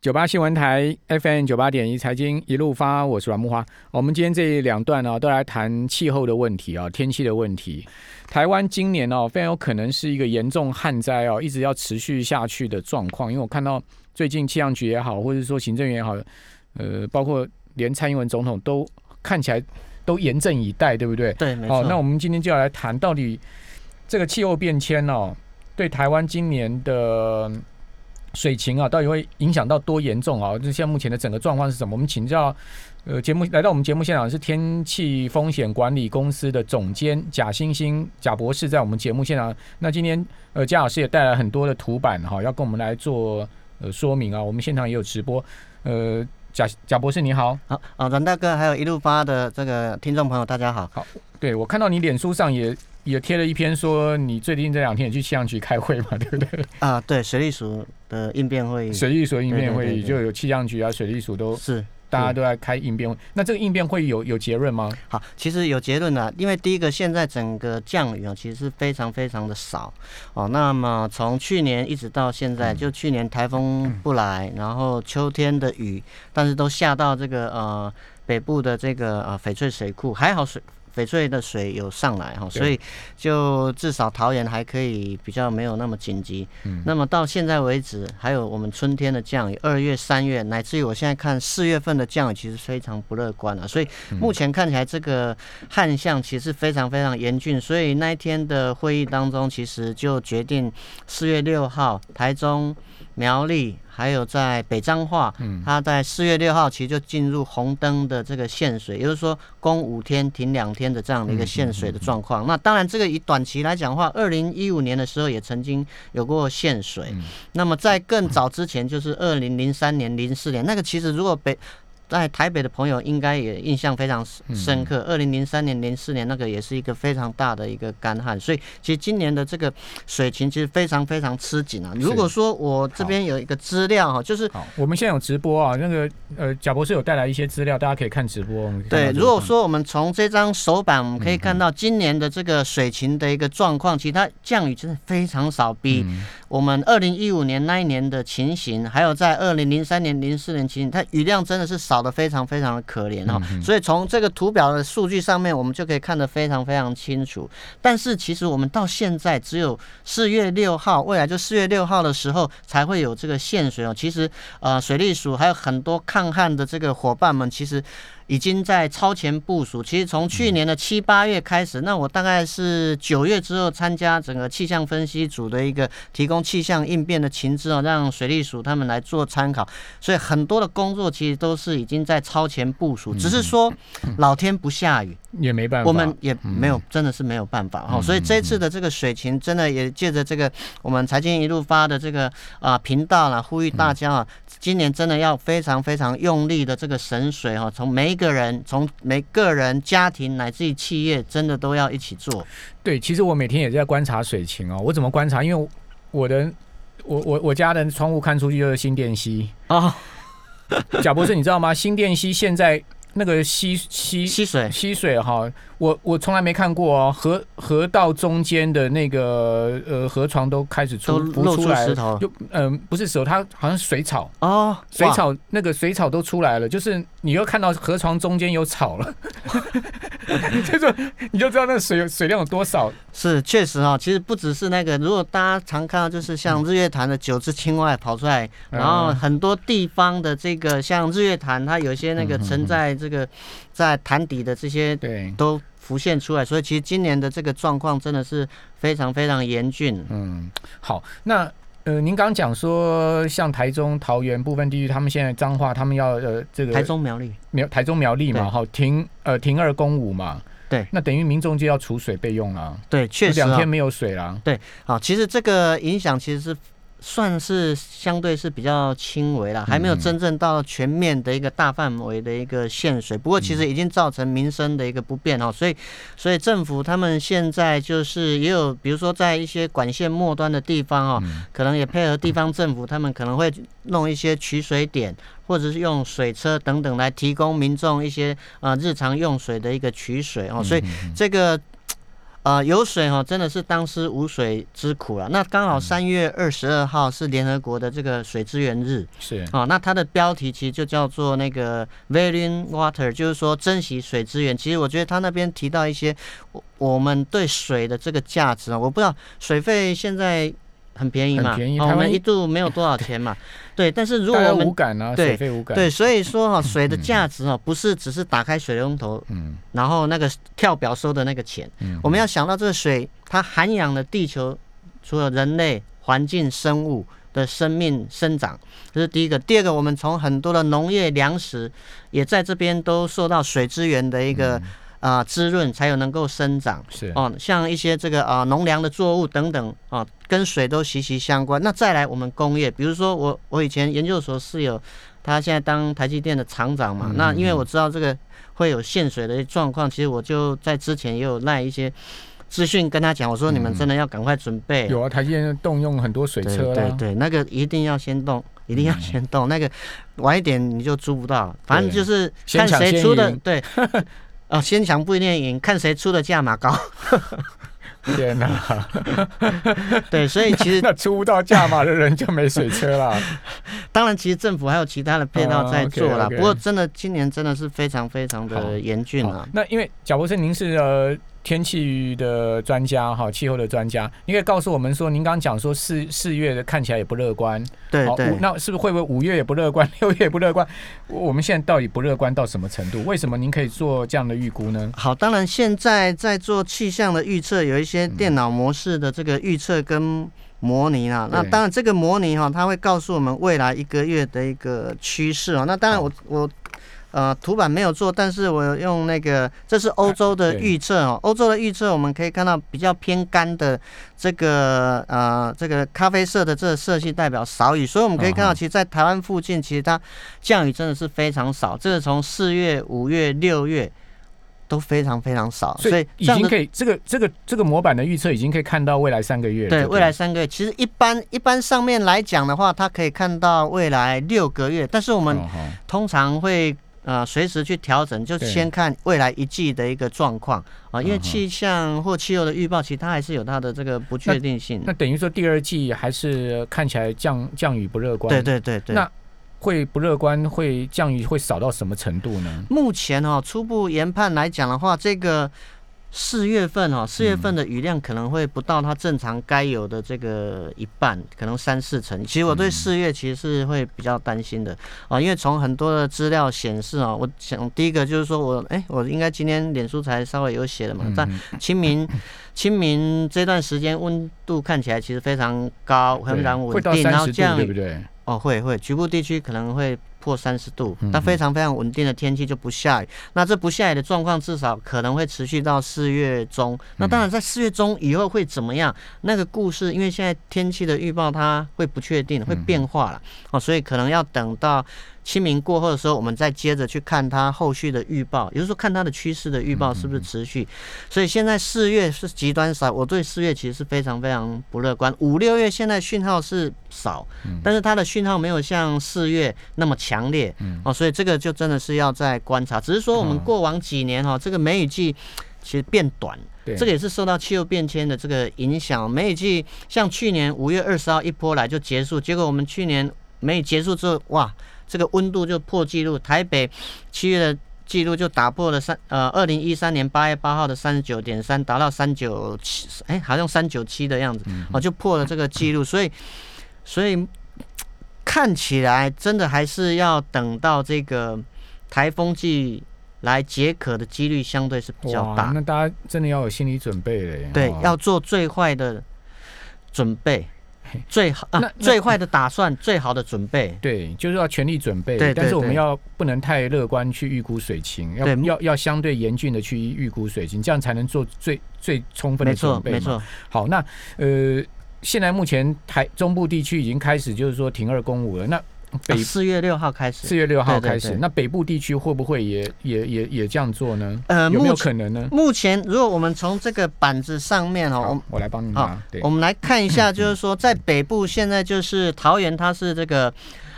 九八新闻台 FM 九八点一财经一路发，我是阮木花。我们今天这两段呢，都来谈气候的问题啊，天气的问题。台湾今年哦，非常有可能是一个严重旱灾哦，一直要持续下去的状况。因为我看到最近气象局也好，或者说行政院也好，呃，包括连蔡英文总统都看起来都严阵以待，对不对？对，没错。那我们今天就要来谈到底这个气候变迁哦，对台湾今年的。水情啊，到底会影响到多严重啊？就现在目前的整个状况是什么？我们请教，呃，节目来到我们节目现场是天气风险管理公司的总监贾星星贾博士，在我们节目现场。那今天呃，贾老师也带来很多的图版哈，要跟我们来做呃说明啊。我们现场也有直播，呃，贾贾博士你好，好啊，阮大哥还有一路发的这个听众朋友大家好，好，对我看到你脸书上也。也贴了一篇说你最近这两天也去气象局开会嘛，对不对？啊，对，水利署的应变会议，水利署应变会议就有气象局啊，水利署都是大家都在开应变会。那这个应变会议有有结论吗？好，其实有结论的，因为第一个现在整个降雨啊，其实是非常非常的少哦。那么从去年一直到现在，就去年台风不来，然后秋天的雨，但是都下到这个呃北部的这个呃翡翠水库，还好水。翡翠的水有上来哈，所以就至少桃园还可以比较没有那么紧急。嗯，那么到现在为止，还有我们春天的降雨，二月、三月，乃至于我现在看四月份的降雨，其实非常不乐观了。所以目前看起来这个旱象其实非常非常严峻。所以那一天的会议当中，其实就决定四月六号台中。苗栗还有在北彰化，嗯，它在四月六号其实就进入红灯的这个限水，也就是说供五天停两天的这样的一个限水的状况。那当然，这个以短期来讲的话，二零一五年的时候也曾经有过限水。那么在更早之前，就是二零零三年、零四年，那个其实如果北在台北的朋友应该也印象非常深刻。二零零三年、零四年那个也是一个非常大的一个干旱，所以其实今年的这个水情其实非常非常吃紧啊。如果说我这边有一个资料哈，就是我们现在有直播啊，那个呃贾博士有带来一些资料，大家可以看直播。对，如果说我们从这张手板我们可以看到今年的这个水情的一个状况，其实它降雨真的非常少，比我们二零一五年那一年的情形，还有在二零零三年、零四年情形，它雨量真的是少。搞得非常非常的可怜哈，所以从这个图表的数据上面，我们就可以看得非常非常清楚。但是其实我们到现在只有四月六号，未来就四月六号的时候才会有这个限水哦。其实呃，水利署还有很多抗旱的这个伙伴们，其实。已经在超前部署。其实从去年的七八月开始，那我大概是九月之后参加整个气象分析组的一个提供气象应变的情资哦，让水利署他们来做参考。所以很多的工作其实都是已经在超前部署，只是说老天不下雨也没办法，我们也没有真的是没有办法哈。所以这次的这个水情真的也借着这个我们财经一路发的这个啊频道啦，呼吁大家啊，今年真的要非常非常用力的这个省水哈，从每一个人从每个人家庭乃至于企业，真的都要一起做。对，其实我每天也在观察水情哦。我怎么观察？因为我的我我我家的窗户看出去就是新店溪啊。贾博士，你知道吗？新店溪现在。那个溪溪溪水溪水哈，我我从来没看过哦。河河道中间的那个呃河床都开始出浮出来，就嗯不是石头，它好像水草哦，水草那个水草都出来了，就是你又看到河床中间有草了，就是你就知道那个水水量有多少。是确实啊，其实不只是那个，如果大家常看到就是像日月潭的九只青蛙跑出来，然后很多地方的这个像日月潭，它有些那个沉在。这个在潭底的这些对都浮现出来，所以其实今年的这个状况真的是非常非常严峻。嗯，好，那呃，您刚刚讲说，像台中、桃园部分地区，他们现在脏话，他们要呃这个台中苗栗苗台中苗栗嘛，好停呃停二公五嘛，对，那等于民众就要储水备用啊。对，确实两天没有水了。对，好，其实这个影响其实是。算是相对是比较轻微了，还没有真正到全面的一个大范围的一个限水。不过其实已经造成民生的一个不便哦，所以所以政府他们现在就是也有，比如说在一些管线末端的地方哦，可能也配合地方政府，他们可能会弄一些取水点，或者是用水车等等来提供民众一些呃日常用水的一个取水哦。所以这个。呃，有水哈，真的是当时无水之苦了。那刚好三月二十二号是联合国的这个水资源日，是哦，那它的标题其实就叫做那个 Valuing Water，就是说珍惜水资源。其实我觉得他那边提到一些我我们对水的这个价值啊，我不知道水费现在。很便宜嘛，我们一度没有多少钱嘛，对。但是如果我们无感啊，水费无感，对，所以说哈，水的价值哈，不是只是打开水龙头，嗯，然后那个跳表收的那个钱，嗯，我们要想到这个水它涵养了地球除了人类环境生物的生命生长，这是第一个。第二个，我们从很多的农业粮食也在这边都受到水资源的一个。啊，滋润才有能够生长，是哦，像一些这个啊农粮的作物等等啊，跟水都息息相关。那再来我们工业，比如说我我以前研究所室友，他现在当台积电的厂长嘛。那因为我知道这个会有限水的状况，其实我就在之前也有赖一些资讯跟他讲，我说你们真的要赶快准备。有啊，台积电动用很多水车对对，那个一定要先动，一定要先动，那个晚一点你就租不到。反正就是看谁出的对。哦，先强不一定赢，看谁出的价码高。天哪！对，所以其实 那出不到价码的人就没水车了。当然，其实政府还有其他的配套在做了。不过，真的今年真的是非常非常的严峻啊。那因为贾博士，您是呃。天气的专家哈，气候的专家，你可以告诉我们说，您刚刚讲说四四月的看起来也不乐观，对对，那是不是会不会五月也不乐观，六月也不乐观？我们现在到底不乐观到什么程度？为什么您可以做这样的预估呢？好，当然现在在做气象的预测，有一些电脑模式的这个预测跟模拟啊。那当然这个模拟哈，它会告诉我们未来一个月的一个趋势啊。那当然我我。呃，图版没有做，但是我用那个，这是欧洲的预测哦。欧洲的预测，我们可以看到比较偏干的这个呃，这个咖啡色的这个色系代表少雨，所以我们可以看到，其实，在台湾附近，其实它降雨真的是非常少。这个从四月、五月、六月都非常非常少，所以已经可以这个这个这个模板的预测已经可以看到未来三个月。对，未来三个月，其实一般一般上面来讲的话，它可以看到未来六个月，但是我们通常会。啊，随时去调整，就先看未来一季的一个状况啊，因为气象或气候的预报，其实它还是有它的这个不确定性。那等于说第二季还是看起来降降雨不乐观。对对对对。那会不乐观，会降雨会少到什么程度呢？目前哦，初步研判来讲的话，这个。四月份哈，四月份的雨量可能会不到它正常该有的这个一半，可能三四成。其实我对四月其实是会比较担心的啊，因为从很多的资料显示啊，我想第一个就是说我哎，我应该今天脸书才稍微有写的嘛，在清明清明这段时间温度看起来其实非常高，很然稳定，然后这样对不对？哦，会会，局部地区可能会。破三十度，那非常非常稳定的天气就不下雨。那这不下雨的状况至少可能会持续到四月中。那当然在四月中以后会怎么样？那个故事，因为现在天气的预报它会不确定，会变化了哦，所以可能要等到。清明过后的时候，我们再接着去看它后续的预报，也就是说看它的趋势的预报是不是持续。所以现在四月是极端少，我对四月其实是非常非常不乐观。五六月现在讯号是少，但是它的讯号没有像四月那么强烈哦，所以这个就真的是要再观察。只是说我们过往几年哈，这个梅雨季其实变短，这个也是受到气候变迁的这个影响。梅雨季像去年五月二十号一波来就结束，结果我们去年梅雨结束之后，哇！这个温度就破纪录，台北七月的记录就打破了三呃二零一三年八月八号的三十九点三，达到三九七，哎，好像三九七的样子，哦，就破了这个记录，所以所以看起来真的还是要等到这个台风季来解渴的几率相对是比较大，那大家真的要有心理准备嘞，对，要做最坏的准备。最好啊，最坏的打算，最好的准备，对，就是要全力准备。对，但是我们要不能太乐观去预估水情，要要要相对严峻的去预估水情，这样才能做最最充分的准备。没错，没错。好，那呃，现在目前台中部地区已经开始就是说停二公五了，那。北四月六号开始，四月六号开始，那北部地区会不会也也也也这样做呢？呃，有没有可能呢？目前，如果我们从这个板子上面哦，我我来帮你拿。我们来看一下，就是说在北部现在就是桃园，它是这个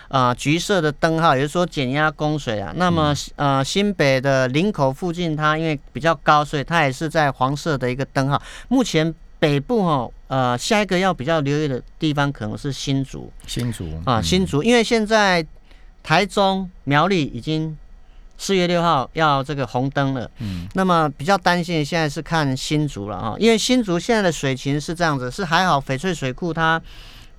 呃橘色的灯号，也就是说减压供水啊。那么呃新北的林口附近，它因为比较高，所以它也是在黄色的一个灯号。目前北部哈呃下一个要比较留意的地方可能是新竹。新竹啊新竹，因为现在台中苗栗已经。四月六号要这个红灯了，嗯，那么比较担心的现在是看新竹了哈，因为新竹现在的水情是这样子，是还好翡翠水库它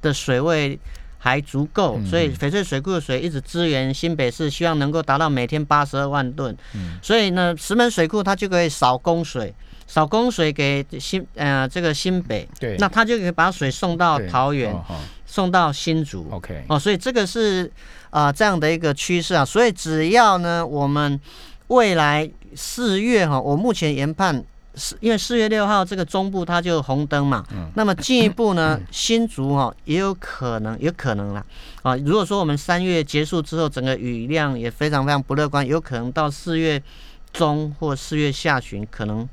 的水位还足够，所以翡翠水库的水一直支援新北市，希望能够达到每天八十二万吨，嗯，所以呢石门水库它就可以少供水，少供水给新呃这个新北，对，那他就可以把水送到桃园，送到新竹，OK，哦，所以这个是。啊，这样的一个趋势啊，所以只要呢，我们未来四月哈，我目前研判是，因为四月六号这个中部它就红灯嘛，嗯，那么进一步呢，新竹哈也有可能，有可能啦，啊，如果说我们三月结束之后，整个雨量也非常非常不乐观，有可能到四月中或四月下旬，可能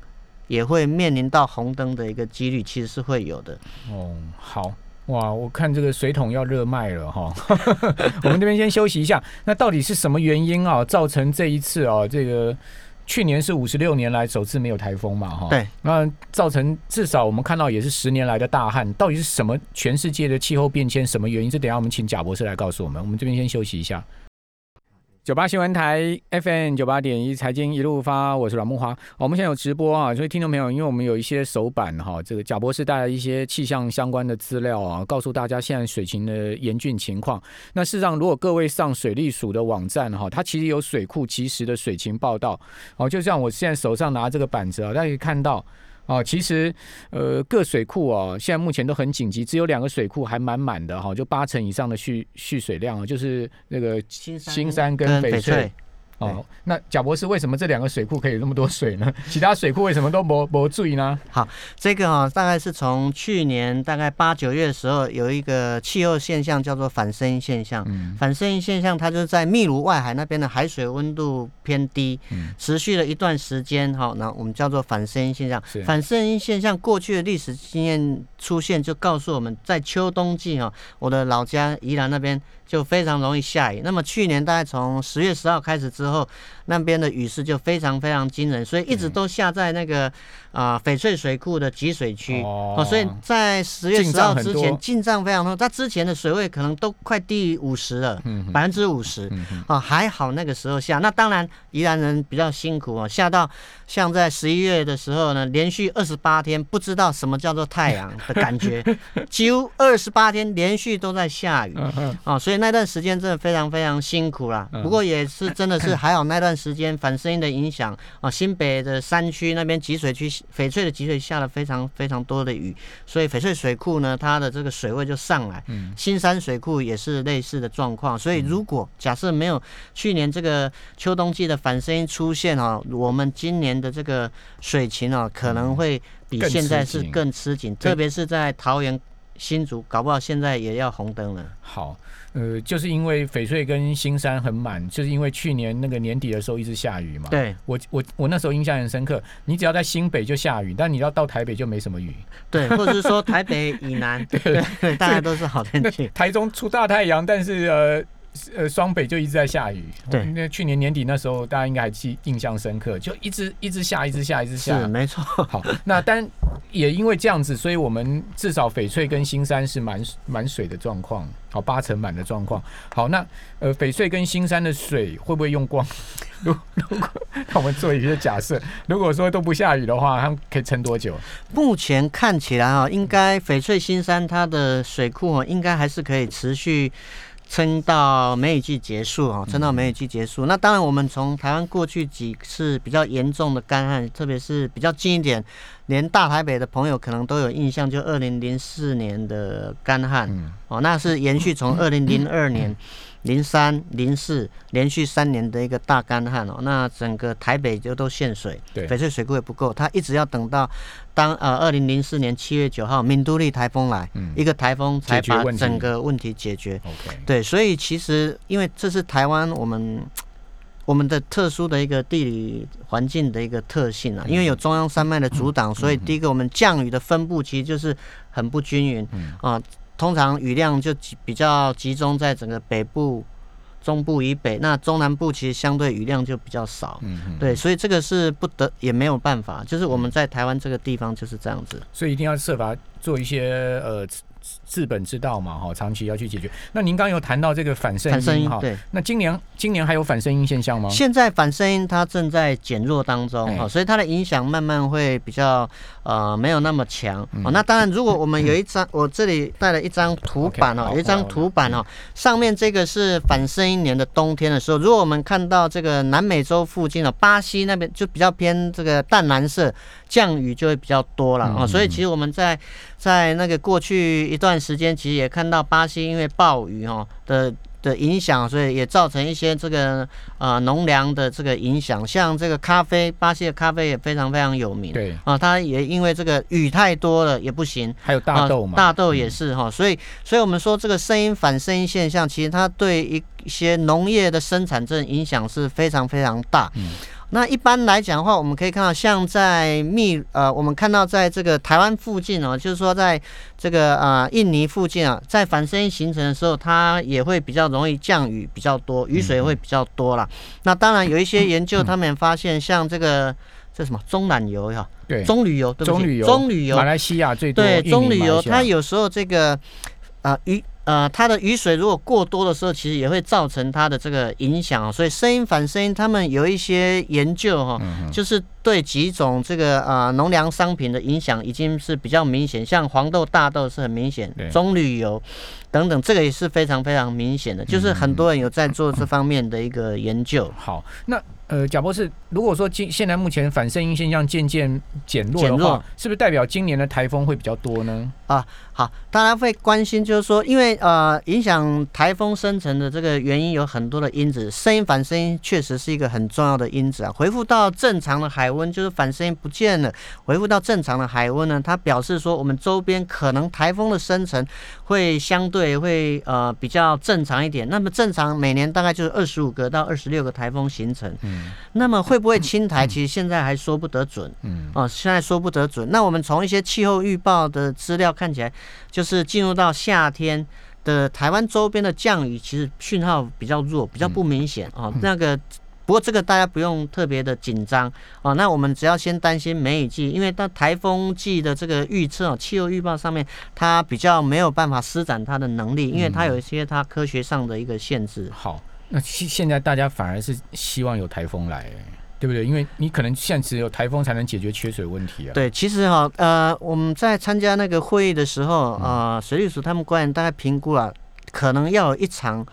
也会面临到红灯的一个几率，其实是会有的。哦，好。哇，我看这个水桶要热卖了哈，我们这边先休息一下。那到底是什么原因啊，造成这一次啊，这个去年是五十六年来首次没有台风嘛哈？对，那造成至少我们看到也是十年来的大旱，到底是什么？全世界的气候变迁什么原因？这等下我们请贾博士来告诉我们。我们这边先休息一下。九八新闻台 FM 九八点一财经一路发，我是阮木华。我们现在有直播啊，所以听众朋友，因为我们有一些手板哈，这个贾博士带来一些气象相关的资料啊，告诉大家现在水情的严峻情况。那事实上，如果各位上水利署的网站哈，它其实有水库及时的水情报道哦，就像我现在手上拿这个板子啊，大家可以看到。哦，其实，呃，各水库哦，现在目前都很紧急，只有两个水库还满满的哈，就八成以上的蓄蓄水量啊，就是那个新山跟翡翠。哦，那贾博士为什么这两个水库可以那么多水呢？其他水库为什么都没没注意呢？好，这个啊，大概是从去年大概八九月的时候，有一个气候现象叫做反声音现象。嗯，反声音现象它就是在秘鲁外海那边的海水温度偏低，持续了一段时间。哈，那我们叫做反声音现象。反声音现象过去的历史经验出现，就告诉我们在秋冬季哈，我的老家宜兰那边。就非常容易下雨。那么去年大概从十月十号开始之后，那边的雨势就非常非常惊人，所以一直都下在那个啊翡翠水库的集水区哦。所以在十月十号之前进账非常多，它之前的水位可能都快低于五十了，百分之五十啊。还好那个时候下。那当然宜兰人比较辛苦哦，下到像在十一月的时候呢，连续二十八天不知道什么叫做太阳的感觉，几乎二十八天连续都在下雨啊，所以。那段时间真的非常非常辛苦啦，不过也是真的是 还好，那段时间反声音的影响啊，新北的山区那边集水区翡翠的集水下了非常非常多的雨，所以翡翠水库呢，它的这个水位就上来。嗯，新山水库也是类似的状况，所以如果假设没有去年这个秋冬季的反声音出现啊，我们今年的这个水情啊，可能会比现在是更吃紧，特别是在桃园新竹，搞不好现在也要红灯了。好。呃，就是因为翡翠跟新山很满，就是因为去年那个年底的时候一直下雨嘛。对，我我我那时候印象很深刻。你只要在新北就下雨，但你要到台北就没什么雨。对，或者是说台北以南，对对，大家都是好天气。台中出大太阳，但是呃。呃，双北就一直在下雨。对，那去年年底那时候，大家应该还记印象深刻，就一直一直下，一直下，一直下。是，没错。好，那但也因为这样子，所以我们至少翡翠跟新山是满满水的状况，好，八成满的状况。好，那呃，翡翠跟新山的水会不会用光？如 如果我们做一些假设，如果说都不下雨的话，它们可以撑多久？目前看起来啊，应该翡翠新山它的水库啊，应该还是可以持续。撑到梅雨季结束哦，撑到梅雨季结束。那当然，我们从台湾过去几次比较严重的干旱，特别是比较近一点，连大台北的朋友可能都有印象，就二零零四年的干旱哦，那是延续从二零零二年。零三零四连续三年的一个大干旱哦，那整个台北就都限水，翡翠水库也不够，它一直要等到当呃二零零四年七月九号敏都利台风来，一个台风才把整个问题解决。对，所以其实因为这是台湾我们我们的特殊的一个地理环境的一个特性啊，因为有中央山脉的阻挡，所以第一个我们降雨的分布其实就是很不均匀啊。通常雨量就集比较集中在整个北部、中部以北，那中南部其实相对雨量就比较少。嗯嗯，对，所以这个是不得也没有办法，就是我们在台湾这个地方就是这样子。所以一定要设法做一些呃治治本之道嘛，哈，长期要去解决。那您刚刚有谈到这个反声音哈，对。那今年今年还有反声音现象吗？现在反声音它正在减弱当中哎哈，所以它的影响慢慢会比较呃没有那么强嗯哦。那当然，如果我们有一张，我这里带了一张图板哦，好有一张图板哦，上面这个是反声音年的冬天的时候，如果我们看到这个南美洲附近的巴西那边就比较偏这个淡蓝色，降雨就会比较多了嗯哦。所以其实我们在在那个过去一段时间，其实也看到巴西因为暴雨哦的的影响，所以也造成一些这个呃农粮的这个影响，像这个咖啡，巴西的咖啡也非常非常有名。对，啊，它也因为这个雨太多了也不行。还有大豆嘛，啊、大豆也是哈、所以所以我们说这个声音反声音现象，其实它对一一些农业的生产这种影响是非常非常大。嗯。那一般来讲的话，我们可以看到，像在密呃，我们看到在这个台湾附近哦，就是说在这个呃印尼附近啊，在反声音形成的时候，它也会比较容易降雨比较多，雨水会比较多啦。那当然有一些研究，他们也发现像这个这什么中南油呀，对，棕榈油，对不起棕榈油，棕榈油。马，来西亚最多，对，棕榈油，它有时候这个啊、雨呃它的雨水如果过多的时候，其实也会造成它的这个影响哦。所以声音反声音，他们有一些研究哈、嗯就是对几种这个呃农粮商品的影响已经是比较明显，像黄豆、大豆是很明显，棕榈油等等，这个也是非常非常明显的，就是很多人有在做这方面的一个研究。好，那呃，贾博士，如果说今现在目前反声音现象渐渐减弱的话是不是代表今年的台风会比较多呢？啊好，大家会关心，就是说，因为呃，影响台风生成的这个原因有很多的因子，声音反声音确实是一个很重要的因子啊。回复到正常的海温，就是反声音不见了，回复到正常的海温呢，它表示说我们周边可能台风的生成会相对会呃比较正常一点。那么正常每年大概就是二十五个到二十六个台风形成，嗯那么会不会侵台，其实现在还说不得准。嗯，哦，现在说不得准。那我们从一些气候预报的资料看起来，就是进入到夏天的台湾周边的降雨，其实讯号比较弱，比较不明显哦。那个。不过这个大家不用特别的紧张啊，那我们只要先担心梅雨季，因为到台风季的这个预测哦，气候预报上面它比较没有办法施展它的能力，因为它有一些它科学上的一个限制。好，那现现在大家反而是希望有台风来，对不对？因为你可能现在只有台风才能解决缺水问题啊。对，其实哈、呃，我们在参加那个会议的时候，呃，水利署他们官员大概评估了，可能要有一场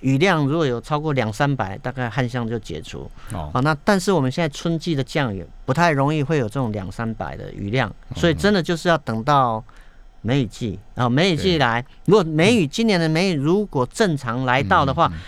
雨量如果有超过两三百，大概旱象就解除。哦，啊，那但是我们现在春季的降雨不太容易会有这种两三百的雨量，所以真的就是要等到梅雨季。啊，梅雨季来，如果梅雨今年的梅雨如果正常来到的话，嗯，嗯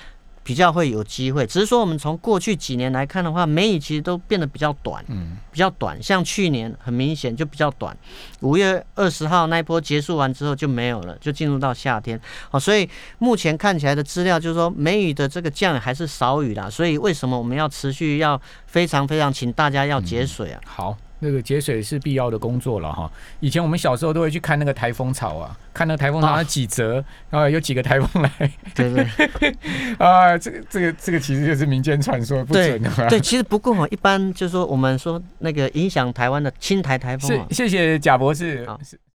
比较会有机会。只是说我们从过去几年来看的话，梅雨其实都变得比较短。嗯，比较短，像去年很明显就比较短，五月二十号那一波结束完之后就没有了，就进入到夏天。哦，所以目前看起来的资料就是说，梅雨的这个降雨还是少雨啦。所以为什么我们要持续要非常非常请大家要节水啊？好。那个节水是必要的工作了哈。以前我们小时候都会去看那个台风草啊，看那个台风草啊它几折，然啊，有几个台风来对不对？啊，这个这个这个其实就是民间传说，不准的嘛。对，其实不过哦，一般就是说我们说那个影响台湾的青台台风是啊，谢谢贾博士